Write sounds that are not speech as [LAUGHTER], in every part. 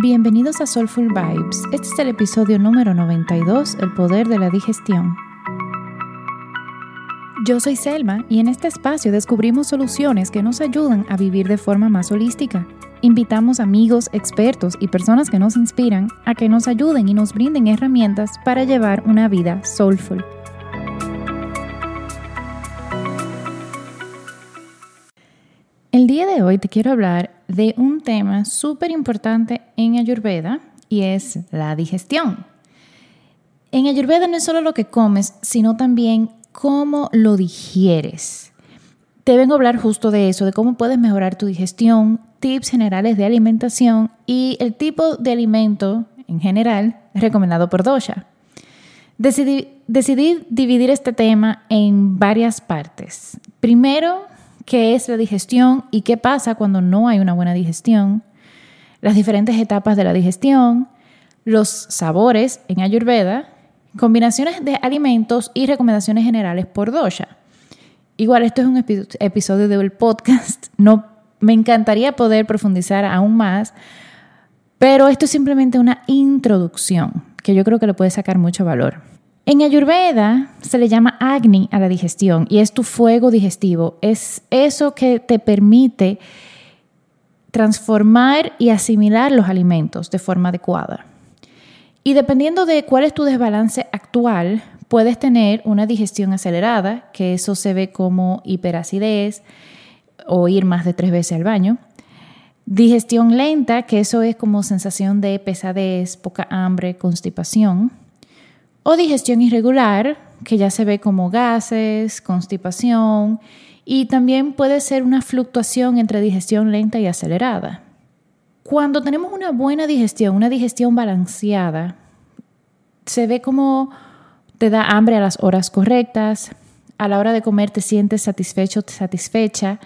Bienvenidos a Soulful Vibes. Este es el episodio número 92, El poder de la digestión. Yo soy Selma y en este espacio descubrimos soluciones que nos ayudan a vivir de forma más holística. Invitamos amigos, expertos y personas que nos inspiran a que nos ayuden y nos brinden herramientas para llevar una vida soulful. El día de hoy te quiero hablar de un tema súper importante en Ayurveda y es la digestión. En Ayurveda no es solo lo que comes, sino también cómo lo digieres. Te vengo a hablar justo de eso, de cómo puedes mejorar tu digestión, tips generales de alimentación y el tipo de alimento en general recomendado por Dosha. Decidí, decidí dividir este tema en varias partes. Primero, qué es la digestión y qué pasa cuando no hay una buena digestión, las diferentes etapas de la digestión, los sabores en Ayurveda, combinaciones de alimentos y recomendaciones generales por dosha. Igual esto es un episodio del podcast, [LAUGHS] no me encantaría poder profundizar aún más, pero esto es simplemente una introducción que yo creo que le puede sacar mucho valor. En Ayurveda se le llama Agni a la digestión y es tu fuego digestivo. Es eso que te permite transformar y asimilar los alimentos de forma adecuada. Y dependiendo de cuál es tu desbalance actual, puedes tener una digestión acelerada, que eso se ve como hiperacidez o ir más de tres veces al baño. Digestión lenta, que eso es como sensación de pesadez, poca hambre, constipación o digestión irregular, que ya se ve como gases, constipación y también puede ser una fluctuación entre digestión lenta y acelerada. Cuando tenemos una buena digestión, una digestión balanceada, se ve como te da hambre a las horas correctas, a la hora de comer te sientes satisfecho, satisfecha,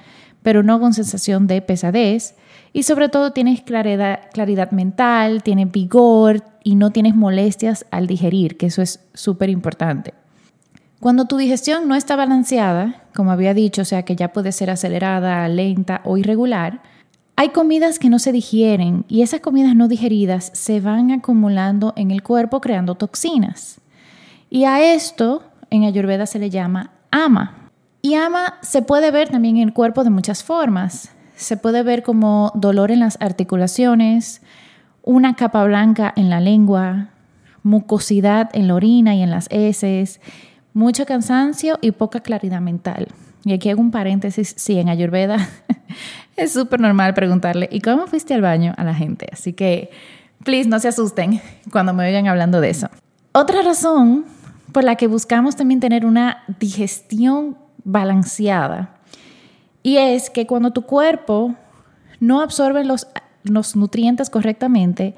pero no con sensación de pesadez. Y sobre todo tienes claridad, mental, tienes vigor y no tienes molestias al digerir, que eso es súper importante. Cuando tu digestión no está balanceada, como había dicho, o sea que ya puede ser acelerada, lenta o irregular, hay comidas que no se digieren y esas comidas no digeridas se van acumulando en el cuerpo creando toxinas. Y a esto en Ayurveda se le llama ama. Y ama se puede ver también en el cuerpo de muchas formas. Se puede ver como dolor en las articulaciones, una capa blanca en la lengua, mucosidad en la orina y en las heces, mucho cansancio y poca claridad mental. Y aquí hago un paréntesis, sí, en Ayurveda [LAUGHS] es súper normal preguntarle, ¿y cómo fuiste al baño a la gente? Así que, please, no se asusten [LAUGHS] cuando me oigan hablando de eso. Otra razón por la que buscamos también tener una digestión balanceada y es que cuando tu cuerpo no absorbe los, los nutrientes correctamente,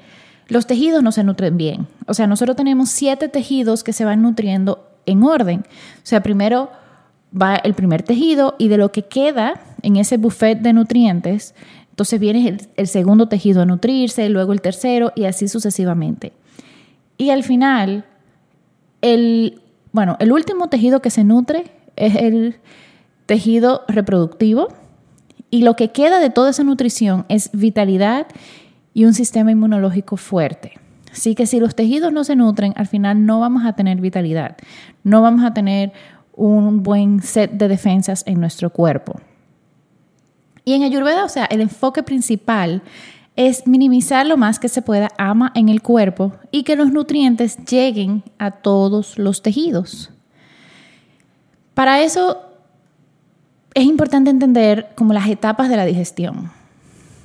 los tejidos no se nutren bien. O sea, nosotros tenemos siete tejidos que se van nutriendo en orden. O sea, primero va el primer tejido y de lo que queda en ese buffet de nutrientes, entonces viene el, el, segundo tejido a nutrirse, luego el tercero y así sucesivamente. Y al final, el, bueno, el último tejido que se nutre es el tejido reproductivo y lo que queda de toda esa nutrición es vitalidad y un sistema inmunológico fuerte. Así que si los tejidos no se nutren, al final no vamos a tener vitalidad, no vamos a tener un buen set de defensas en nuestro cuerpo. Y en Ayurveda, o sea, el enfoque principal es minimizar lo más que se pueda ama en el cuerpo y que los nutrientes lleguen a todos los tejidos. Para eso es importante entender como las etapas de la digestión.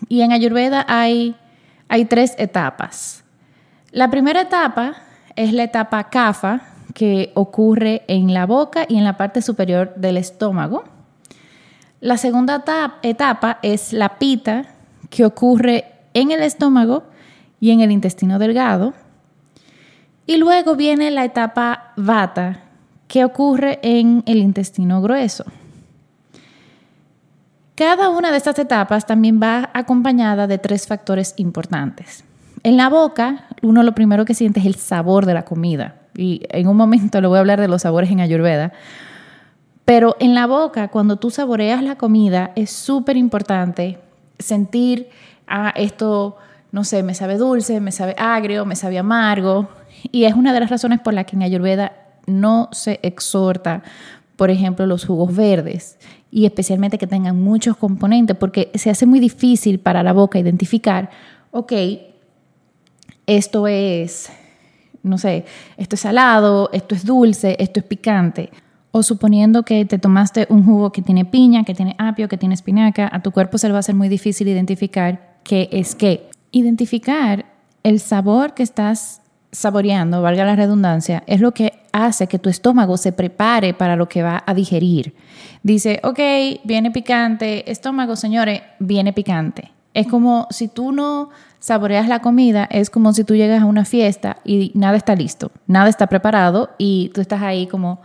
Y en Ayurveda hay, tres etapas. La primera etapa es la etapa kapha, que ocurre en la boca y en la parte superior del estómago. La segunda etapa es la pita, que ocurre en el estómago y en el intestino delgado. Y luego viene la etapa vata, que ocurre en el intestino grueso. Cada una de estas etapas también va acompañada de tres factores importantes. En la boca, uno lo primero que siente es el sabor de la comida. Y en un momento le voy a hablar de los sabores en Ayurveda. Pero en la boca, cuando tú saboreas la comida, es súper importante sentir, ah, esto no sé, me sabe dulce, me sabe agrio, me sabe amargo. Y es una de las razones por las que en Ayurveda no se exhorta, por ejemplo, los jugos verdes y especialmente que tengan muchos componentes, porque se hace muy difícil para la boca identificar, ok, esto es, no sé, esto es salado, esto es dulce, esto es picante. O suponiendo que te tomaste un jugo que tiene piña, que tiene apio, que tiene espinaca, a tu cuerpo se le va a ser muy difícil identificar qué es qué. Identificar el sabor que estás saboreando, valga la redundancia, es lo que hace que tu estómago se prepare para lo que va a digerir. Dice, ok, viene picante, estómago, señores, viene picante. Es como si tú no saboreas la comida, es como si tú llegas a una fiesta y nada está listo, nada está preparado y tú estás ahí como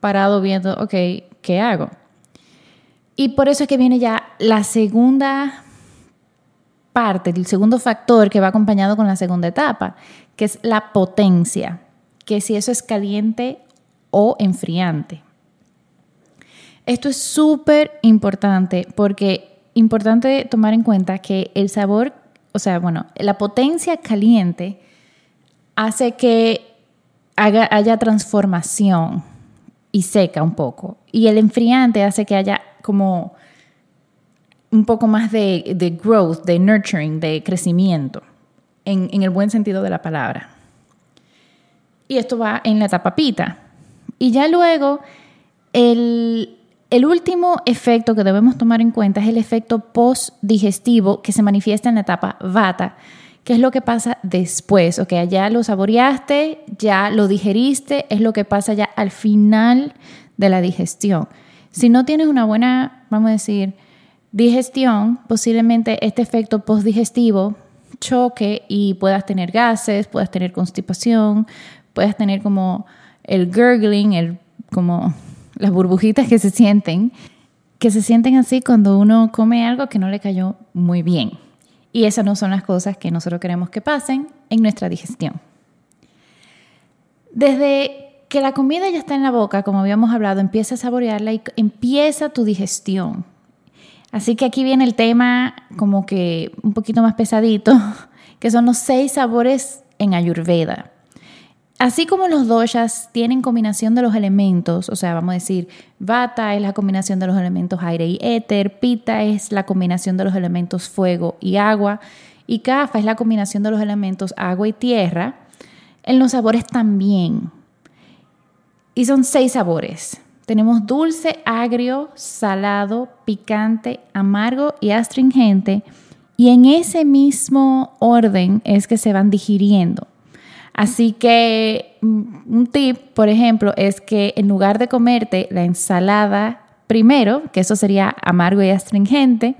parado viendo, ok, ¿qué hago? Y por eso es que viene ya la segunda parte, el segundo factor que va acompañado con la segunda etapa, que es la potencia, que si eso es caliente o enfriante. Esto es súper importante porque importante tomar en cuenta que el sabor, o sea, bueno, la potencia caliente hace que haya transformación y seca un poco. Y el enfriante hace que haya como un poco más de, growth, de nurturing, de crecimiento, en, en, el buen sentido de la palabra. Y esto va en la etapa pita. Y ya luego, el, último efecto que debemos tomar en cuenta es el efecto post-digestivo que se manifiesta en la etapa vata, que es lo que pasa después. Ok, ya lo saboreaste, ya lo digeriste, es lo que pasa ya al final de la digestión. Si no tienes una buena, vamos a decir, digestión, posiblemente este efecto postdigestivo choque y puedas tener gases, puedas tener constipación, puedas tener como el gurgling, el, como [LAUGHS] las burbujitas que se sienten, que se sienten así cuando uno come algo que no le cayó muy bien. Y esas no son las cosas que nosotros queremos que pasen en nuestra digestión. Desde que la comida ya está en la boca, como habíamos hablado, empieza a saborearla y empieza tu digestión. Así que aquí viene el tema como que un poquito más pesadito, [LAUGHS] que son los seis sabores en Ayurveda. Así como los doshas tienen combinación de los elementos, o sea, vamos a decir, vata es la combinación de los elementos aire y éter, pita es la combinación de los elementos fuego y agua, y kafa es la combinación de los elementos agua y tierra, en los sabores también. Y son seis sabores. Tenemos dulce, agrio, salado, picante, amargo y astringente. Y en ese mismo orden es que se van digiriendo. Así que mm, un tip, por ejemplo, es que en lugar de comerte la ensalada primero, que eso sería amargo y astringente,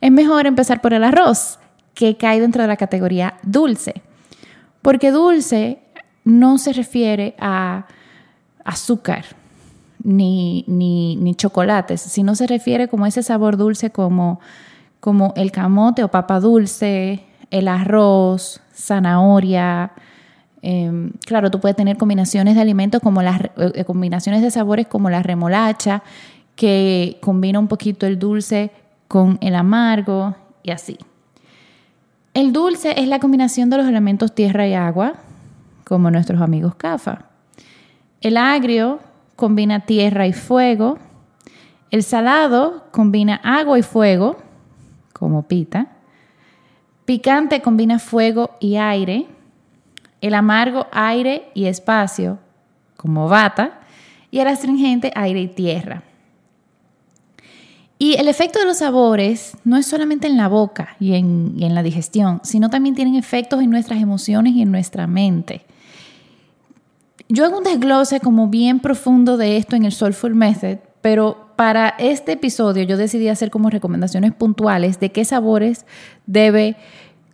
es mejor empezar por el arroz, que cae dentro de la categoría dulce. Porque dulce no se refiere a azúcar, ni, ni, ni chocolates, sino se refiere como ese sabor dulce como, como el camote o papa dulce, el arroz, zanahoria. Em, claro, tú puedes tener combinaciones de alimentos como las eh, combinaciones de sabores como la remolacha, que combina un poquito el dulce con el amargo y así. El dulce es la combinación de los elementos tierra y agua, como nuestros amigos CAFA. El agrio combina tierra y fuego. El salado combina agua y fuego, como pita. Picante combina fuego y aire. El amargo aire y espacio, como bata. Y el astringente aire y tierra. Y el efecto de los sabores no es solamente en la boca y en, y en, la digestión, sino también tienen efectos en nuestras emociones y en nuestra mente. Yo hago un desglose como bien profundo de esto en el Soulful Method, pero para este episodio yo decidí hacer como recomendaciones puntuales de qué sabores debe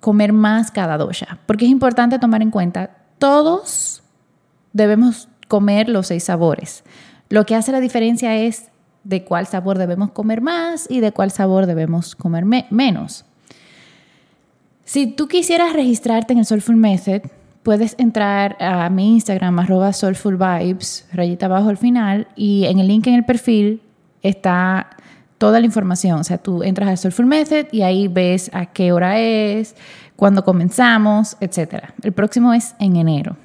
comer más cada dosha, porque es importante tomar en cuenta, todos debemos comer los seis sabores. Lo que hace la diferencia es de cuál sabor debemos comer más y de cuál sabor debemos comer menos. Si tú quisieras registrarte en el Soulful Method, puedes entrar a mi Instagram, arroba soulfulvibes, rayita abajo al final, y en el link en el perfil está toda la información. O sea, tú entras a Soulful Method y ahí ves a qué hora es, cuándo comenzamos, etc. El próximo es en enero.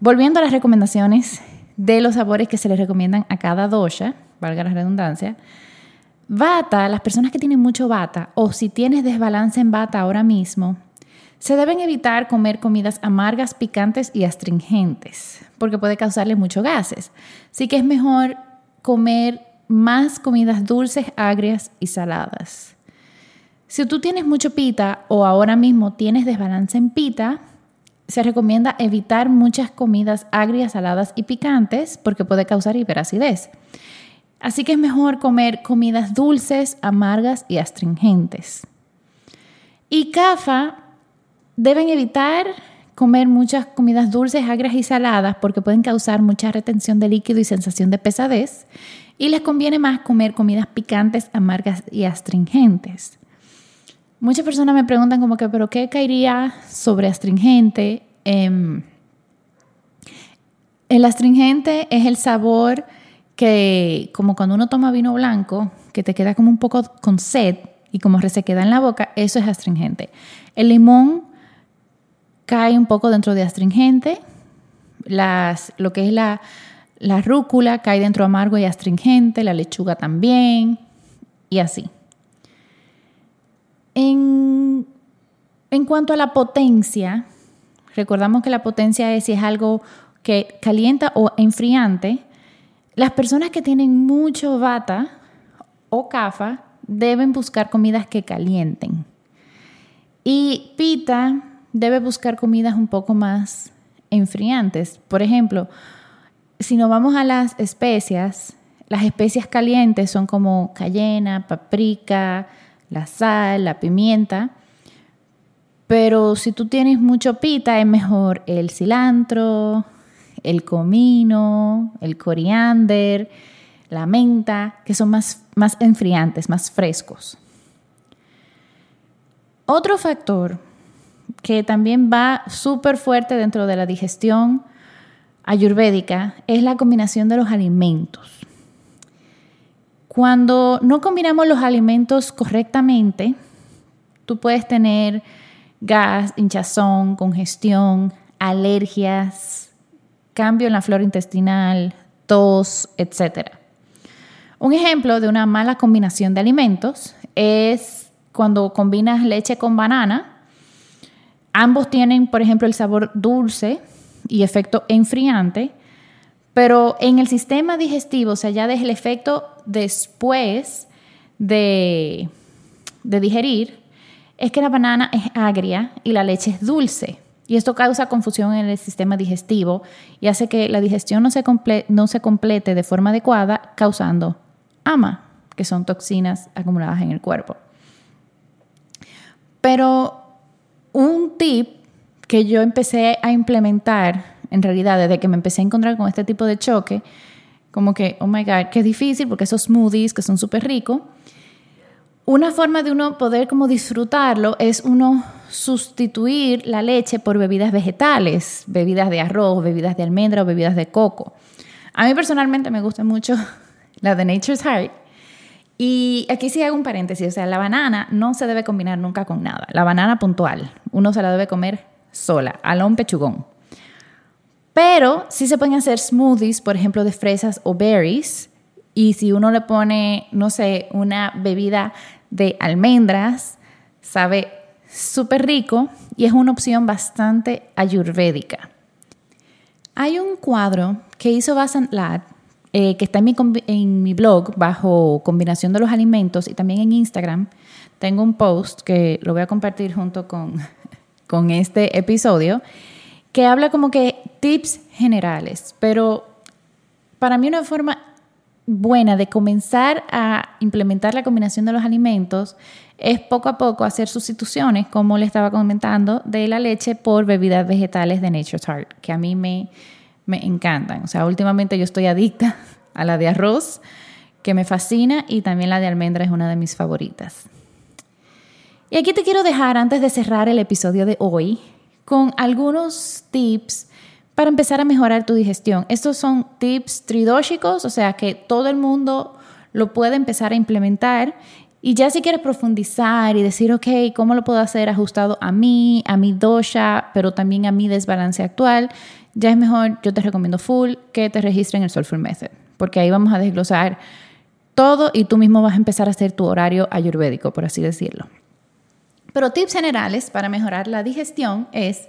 Volviendo a las recomendaciones de los sabores que se les recomiendan a cada dosha, valga la redundancia, bata, las personas que tienen mucho bata o si tienes desbalance en bata ahora mismo, se deben evitar comer comidas amargas, picantes y astringentes, porque puede causarle muchos gases. Así que es mejor comer más comidas dulces, agrias y saladas. Si tú tienes mucho pita o ahora mismo tienes desbalance en pita, se recomienda evitar muchas comidas agrias, saladas y picantes porque puede causar hiperacidez. Así que es mejor comer comidas dulces, amargas y astringentes. Y CAFA deben evitar comer muchas comidas dulces, agrias y saladas porque pueden causar mucha retención de líquido y sensación de pesadez. Y les conviene más comer comidas picantes, amargas y astringentes. Muchas personas me preguntan como que, ¿pero qué caería sobre astringente? Em, el astringente es el sabor que, como cuando uno toma vino blanco, que te queda como un poco con sed y como se queda en la boca, eso es astringente. El limón cae un poco dentro de astringente, las, lo que es la, la rúcula cae dentro amargo y astringente, la lechuga también, y así. En, cuanto a la potencia, recordamos que la potencia es si es algo que calienta o enfriante. Las personas que tienen mucho bata o cafa deben buscar comidas que calienten. Y pita debe buscar comidas un poco más enfriantes. Por ejemplo, si nos vamos a las especias, las especias calientes son como cayena, paprika, la sal, la pimienta. Pero si tú tienes mucho pita, es mejor el cilantro, el comino, el coriander, la menta, que son más, más enfriantes, más frescos. Otro factor que también va súper fuerte dentro de la digestión ayurvédica es la combinación de los alimentos. Cuando no combinamos los alimentos correctamente, tú puedes tener gas, hinchazón, congestión, alergias, cambio en la flora intestinal, tos, etc. Un ejemplo de una mala combinación de alimentos es cuando combinas leche con banana. Ambos tienen, por ejemplo, el sabor dulce y efecto enfriante, pero en el sistema digestivo, o sea, ya desde el efecto después de, de digerir, es que la banana es agria y la leche es dulce. Y esto causa confusión en el sistema digestivo y hace que la digestión no se, no se complete de forma adecuada, causando ama, que son toxinas acumuladas en el cuerpo. Pero un tip que yo empecé a implementar en realidad, desde que me empecé a encontrar con este tipo de choque, como que, oh my God, qué difícil, porque esos smoothies que son súper ricos, una forma de uno poder como disfrutarlo es uno sustituir la leche por bebidas vegetales, bebidas de arroz, bebidas de almendra o bebidas de coco. A mí personalmente me gusta mucho [LAUGHS] la de Nature's Heart. Y aquí sí hago un paréntesis, o sea, la banana no se debe combinar nunca con nada. La banana puntual, uno se la debe comer sola, alón pechugón. Pero sí se pueden hacer smoothies, por ejemplo, de fresas o berries. Y si uno le pone, no sé, una bebida de almendras, sabe súper rico y es una opción bastante ayurvédica. Hay un cuadro que hizo Vasant Lad, eh, que está en mi, en mi blog bajo combinación de los alimentos y también en Instagram. Tengo un post que lo voy a compartir junto con, con este episodio que habla como que tips generales, pero para mí una forma buena de comenzar a implementar la combinación de los alimentos es poco a poco hacer sustituciones, como le estaba comentando, de la leche por bebidas vegetales de Nature's Heart, que a mí me, me encantan. O sea, últimamente yo estoy adicta a la de arroz, que me fascina, y también la de almendra es una de mis favoritas. Y aquí te quiero dejar, antes de cerrar el episodio de hoy, con algunos tips para empezar a mejorar tu digestión. Estos son tips tridóxicos, o sea que todo el mundo lo puede empezar a implementar y ya si quieres profundizar y decir, ok, ¿cómo lo puedo hacer ajustado a mí, a mi dosha, pero también a mi desbalance actual? Ya es mejor, yo te recomiendo full que te registres en el Soulful Method, porque ahí vamos a desglosar todo y tú mismo vas a empezar a hacer tu horario ayurvédico, por así decirlo. Pero tips generales para mejorar la digestión es,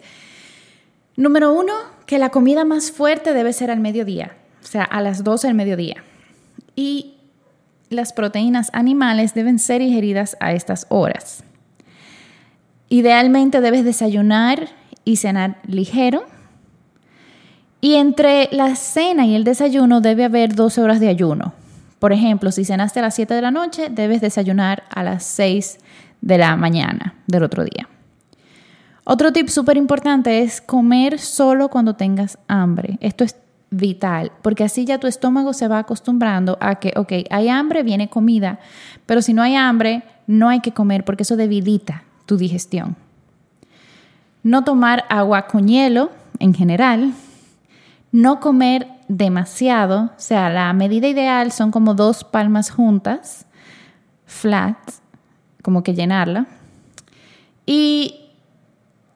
número uno, que la comida más fuerte debe ser al mediodía, o sea, a las 12 del mediodía. Y las proteínas animales deben ser ingeridas a estas horas. Idealmente debes desayunar y cenar ligero. Y entre la cena y el desayuno debe haber 12 horas de ayuno. Por ejemplo, si cenaste a las 7 de la noche, debes desayunar a las 6 de la mañana del otro día. Otro tip súper importante es comer solo cuando tengas hambre. Esto es vital, porque así ya tu estómago se va acostumbrando a que, ok, hay hambre, viene comida, pero si no hay hambre, no hay que comer porque eso debilita tu digestión. No tomar agua con hielo en general, no comer demasiado, o sea, la medida ideal son como dos palmas juntas, flat, como que llenarla, y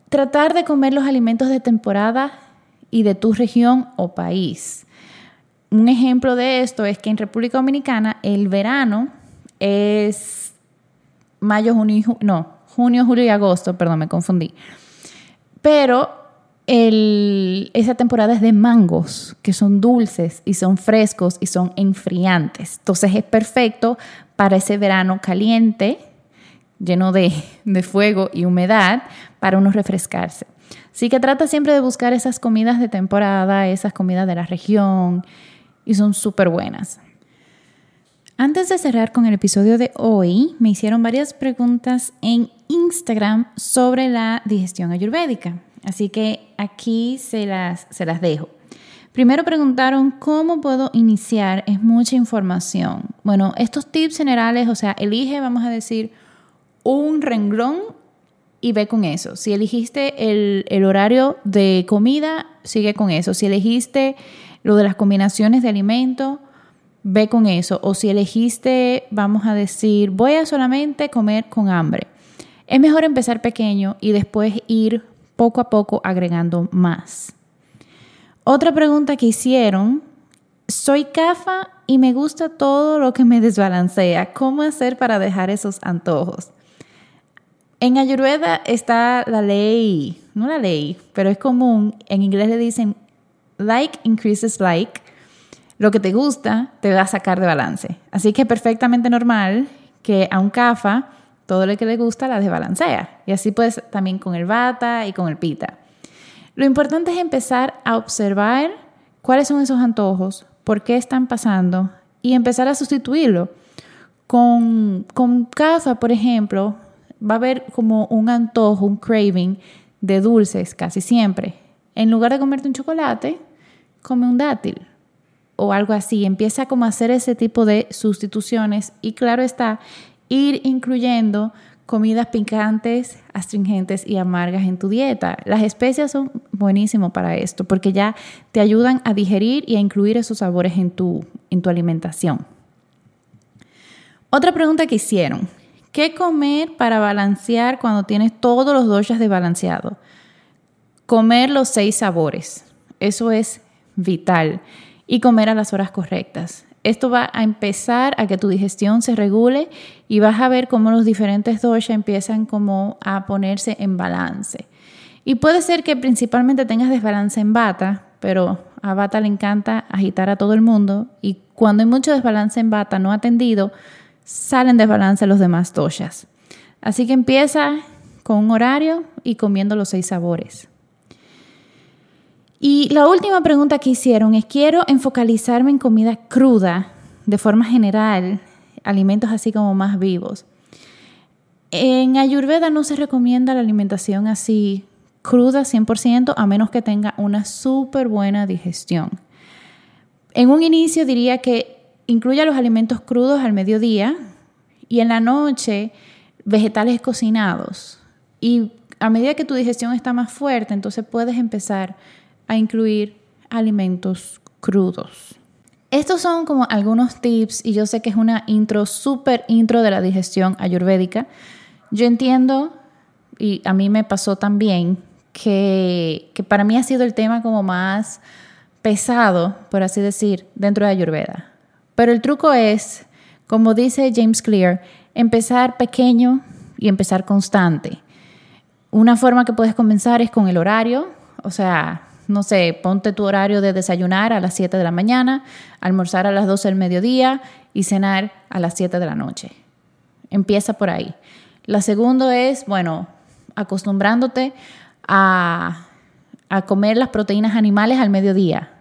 tratar de comer los alimentos de temporada y de tu región o país. Un ejemplo de esto es que en República Dominicana el verano es mayo, junio, no, junio, julio y agosto, perdón, me confundí. Pero esa temporada es de mangos, que son dulces y son frescos y son enfriantes. Entonces es perfecto para ese verano caliente, lleno de, de fuego y humedad, para uno refrescarse. Así que trata siempre de buscar esas comidas de temporada, esas comidas de la región, y son súper buenas. Antes de cerrar con el episodio de hoy, me hicieron varias preguntas en Instagram sobre la digestión ayurvédica. Así que aquí se las, se las dejo. Primero preguntaron cómo puedo iniciar. Es mucha información. Bueno, estos tips generales, o sea, elige, vamos a decir, un renglón y ve con eso. Si elegiste el, horario de comida, sigue con eso. Si elegiste lo de las combinaciones de alimentos, ve con eso. O si elegiste, vamos a decir, voy a solamente comer con hambre. Es mejor empezar pequeño y después ir poco a poco agregando más. Otra pregunta que hicieron, soy CAFA y me gusta todo lo que me desbalancea. ¿Cómo hacer para dejar esos antojos? En Ayurveda está la ley, no la ley, pero es común, en inglés le dicen like increases like. Lo que te gusta te va a sacar de balance. Así que es perfectamente normal que a un kafa todo lo que le gusta la desbalancea. Y así pues también con el bata y con el pita. Lo importante es empezar a observar cuáles son esos antojos, por qué están pasando y empezar a sustituirlo. Con, con kafa, por ejemplo, va a haber como un antojo, un craving de dulces casi siempre. En lugar de comerte un chocolate, come un dátil o algo así. Empieza como a hacer ese tipo de sustituciones y claro está, ir incluyendo comidas picantes, astringentes y amargas en tu dieta. Las especias son buenísimas para esto porque ya te ayudan a digerir y a incluir esos sabores en tu, en tu alimentación. Otra pregunta que hicieron, ¿Qué comer para balancear cuando tienes todos los doshas desbalanceados? Comer los seis sabores. Eso es vital. Y comer a las horas correctas. Esto va a empezar a que tu digestión se regule y vas a ver cómo los diferentes doshas empiezan como a ponerse en balance. Y puede ser que principalmente tengas desbalance en bata, pero a bata le encanta agitar a todo el mundo y cuando hay mucho desbalance en bata no atendido, salen de balance los demás doshas. Así que empieza con un horario y comiendo los seis sabores. Y la última pregunta que hicieron es, quiero enfocalizarme en comida cruda, de forma general, alimentos así como más vivos. En Ayurveda no se recomienda la alimentación así cruda 100% a menos que tenga una súper buena digestión. En un inicio diría que incluya los alimentos crudos al mediodía y en la noche vegetales cocinados. Y a medida que tu digestión está más fuerte, entonces puedes empezar a incluir alimentos crudos. estos son como algunos tips y yo sé que es una intro, súper intro de la digestión ayurvédica. Yo entiendo, y a mí me pasó también, que, que para mí ha sido el tema como más pesado, por así decir, dentro de Ayurveda. Pero el truco es, como dice James Clear, empezar pequeño y empezar constante. Una forma que puedes comenzar es con el horario, o sea, no sé, ponte tu horario de desayunar a las 7 de la mañana, almorzar a las 12 del mediodía y cenar a las 7 de la noche. Empieza por ahí. La segunda es, bueno, acostumbrándote a, a comer las proteínas animales al mediodía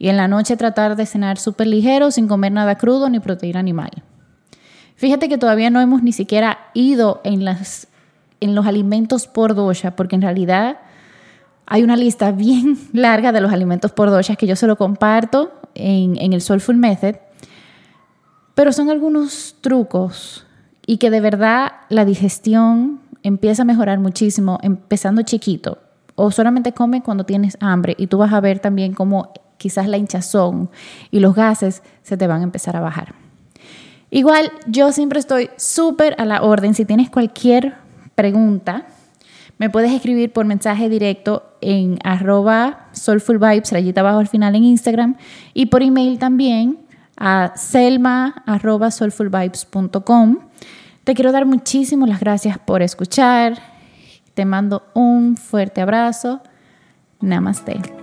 y en la noche tratar de cenar súper ligero sin comer nada crudo ni proteína animal. Fíjate que todavía no hemos ni siquiera ido en, las, en los alimentos por dosha, porque en realidad hay una lista bien [LAUGHS] larga de los alimentos por dosha que yo se lo comparto en, en el Soulful Method, pero son algunos trucos y que de verdad la digestión empieza a mejorar muchísimo empezando chiquito o solamente come cuando tienes hambre y tú vas a ver también cómo quizás la hinchazón y los gases se te van a empezar a bajar. Igual yo siempre estoy súper a la orden. Si tienes cualquier pregunta, me puedes escribir por mensaje directo en arroba soulfulvibes, abajo al final en Instagram, y por email también a selma arroba soulfulvibes.com. Te quiero dar muchísimas las gracias por escuchar. Te mando un fuerte abrazo. Namaste.